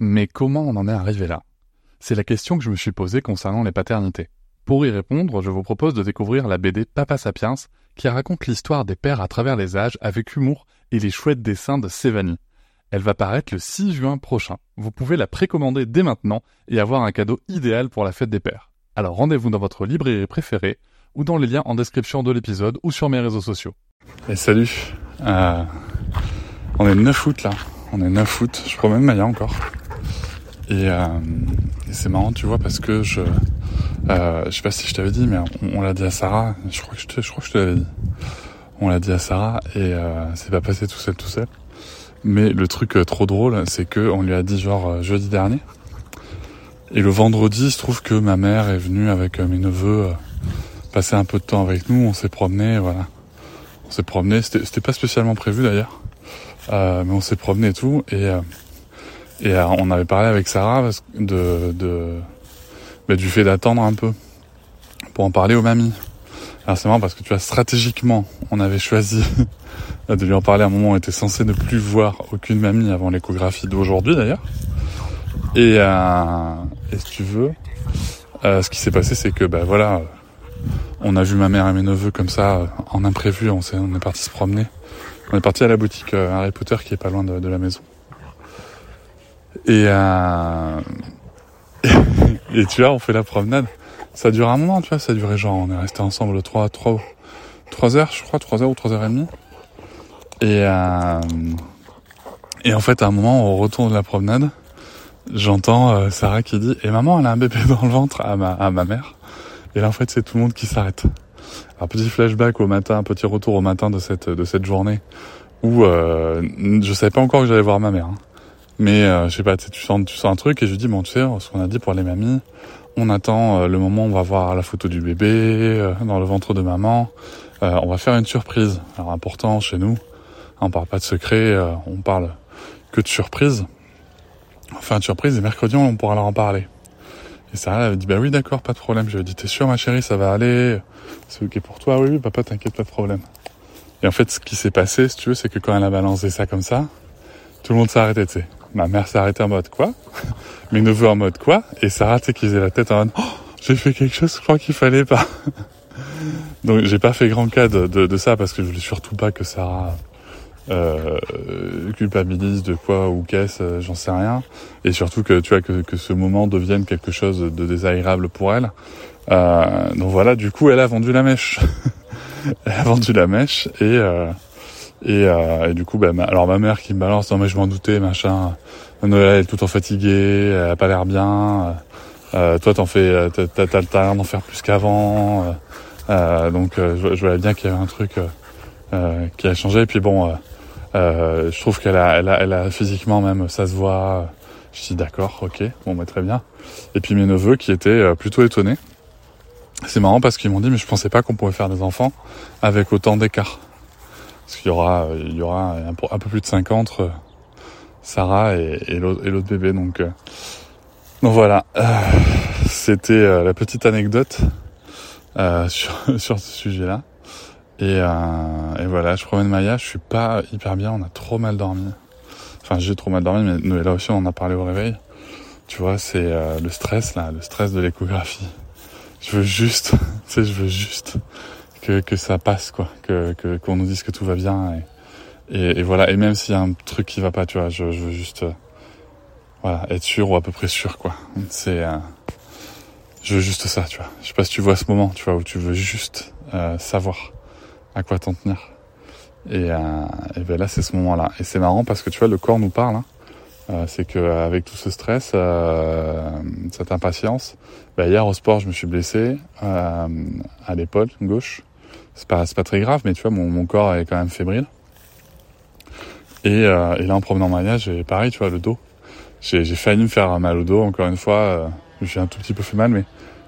Mais comment on en est arrivé là? C'est la question que je me suis posée concernant les paternités. Pour y répondre, je vous propose de découvrir la BD Papa Sapiens, qui raconte l'histoire des pères à travers les âges avec humour et les chouettes dessins de Sévanie. Elle va paraître le 6 juin prochain. Vous pouvez la précommander dès maintenant et avoir un cadeau idéal pour la fête des pères. Alors rendez-vous dans votre librairie préférée ou dans les liens en description de l'épisode ou sur mes réseaux sociaux. Et salut euh, On est le 9 août là. On est 9 août. Je promène Maya encore. Et, euh, c'est marrant, tu vois, parce que je... Euh, je sais pas si je t'avais dit, mais on, l'a dit à Sarah. Je crois que je te, je crois que je te l'avais dit. On l'a dit à Sarah et euh, c'est pas passé tout seul, tout seul. Mais le truc euh, trop drôle, c'est que on lui a dit genre euh, jeudi dernier. Et le vendredi, il se trouve que ma mère est venue avec euh, mes neveux passer un peu de temps avec nous. On s'est promené, voilà. On s'est promené. C'était pas spécialement prévu d'ailleurs, mais on s'est promené et tout. Et et euh, on avait parlé avec Sarah de de bah, du fait d'attendre un peu pour en parler aux mamies. Alors c'est marrant parce que tu vois stratégiquement, on avait choisi de lui en parler à un moment où on était censé ne plus voir aucune mamie avant l'échographie d'aujourd'hui d'ailleurs. Et, euh, et si tu veux, euh, ce qui s'est passé c'est que bah voilà, on a vu ma mère et mes neveux comme ça en imprévu, on, s'est- on est parti se promener. On est parti à la boutique euh, Harry Potter qui est pas loin de la maison. Et, euh, et tu vois, on fait la promenade. Ça dure un moment, tu vois, ça durait genre, on est resté ensemble 3, 3, 3 heures, je crois, 3 heures ou 3 heures et demie. Et, euh, et en fait, à un moment, on retourne de la promenade. J'entends euh, Sarah qui dit, et maman, elle a un bébé dans le ventre à ma, à ma mère. Et là, en fait, c'est tout le monde qui s'arrête. Alors, petit flashback au matin, petit retour au matin de cette, de cette journée où, euh, je savais pas encore que j'allais voir ma mère. hein. Mais, euh, je sais pas, tu sais, tu sens, tu sens un truc et je lui dis, bon, tu sais, ce qu'on a dit pour les mamies, on attend euh, le moment où on va voir la photo du bébé euh, dans le ventre de maman. Euh, on va faire une surprise. Alors important chez nous, on parle pas de secret, on parle que de surprise. Fait une surprise et mercredi on pourra leur en parler. Et Sarah elle dit bah oui d'accord pas de problème. Je lui ai dit t'es sûr ma chérie ça va aller, c'est ok pour toi? Oui oui papa t'inquiète pas de problème. Et en fait ce qui s'est passé si tu veux c'est que quand elle a balancé ça comme ça, tout le monde s'est arrêté tu sais. Ma mère s'est arrêtée en mode quoi? Mes neveux en mode quoi? Et Sarah tu sais qui faisait la tête en mode oh, j'ai fait quelque chose je crois qu'il fallait pas. Donc j'ai pas fait grand cas de, de, de ça parce que je voulais surtout pas que Sarah euh, culpabilise de quoi ou qu'est-ce, euh, j'en sais rien. Et surtout que tu vois que, que ce moment devienne quelque chose de désagréable pour elle. Euh, donc voilà, du coup elle a vendu la mèche. elle a vendu la mèche et euh, et, euh, du coup bah, ma- alors ma mère qui me balance non mais je m'en doutais machin. Noël elle est tout en fatiguée, elle a pas l'air bien. Euh, toi t'en fais t'as t'as t'as t'as d'en faire plus qu'avant. Euh, euh, donc euh, je, je voyais bien qu'il y avait un truc euh, euh, qui a changé. Et puis bon, euh, euh, je trouve qu'elle a, elle a, elle a physiquement même, ça se voit. Je dis d'accord, ok, bon, bah, très bien. Et puis mes neveux qui étaient euh, plutôt étonnés. C'est marrant parce qu'ils m'ont dit, mais je pensais pas qu'on pouvait faire des enfants avec autant d'écart. Parce qu'il y aura, il y aura un, peu- plus de 5 ans entre Sarah et, l'autre bébé. Donc, euh, donc voilà, Euh, c'était euh, la petite anecdote euh, sur, sur ce sujet-là. Et, euh, et voilà, je promène Maya, je suis pas hyper bien, on a trop mal dormi. Enfin, j'ai trop mal dormi, mais Noëlla aussi, on en a parlé au réveil. Tu vois, c'est le stress, là, le stress de l'échographie. Je veux juste, tu sais, je veux juste que, que ça passe, quoi. Que, qu'on nous dise que tout va bien. Et, et, voilà, et même s'il y a un truc qui va pas, tu vois, je, je veux juste, euh, voilà, être sûr ou à peu près sûr, quoi. C'est, euh, je veux juste ça, tu vois. Je sais pas si tu vois ce moment, tu vois, où tu veux juste euh, savoir à quoi t'en tenir. Et, euh, et ben là, c'est ce moment-là. Et c'est marrant parce que tu vois, le corps nous parle. hein. Euh, c'est que avec tout ce stress, euh, cette impatience, ben, hier au sport, je me suis blessé euh, à l'épaule gauche. C'est pas, pas très grave, mais tu vois, mon, mon corps est quand même fébrile. Et, euh, et là, en promenant Maya, j'ai pareil, tu vois, le dos. J'ai, failli me faire mal au dos. Encore une fois, euh, j'ai un tout petit peu fait mal, mais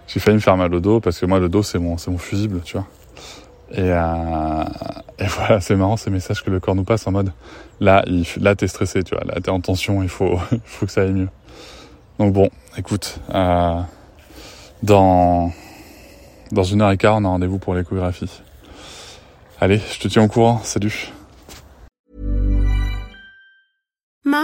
j'ai failli me faire mal au dos parce que moi, le dos, c'est mon, mon fusible, tu vois. Et, euh, et voilà, c'est marrant ces messages que le corps nous passe en mode là, il, là t'es stressé, tu vois, là t'es en tension, il faut, il faut que ça aille mieux. Donc bon, écoute, euh, dans dans une heure et quart, on a rendez-vous pour l'échographie. Allez, je te tiens au courant. Salut.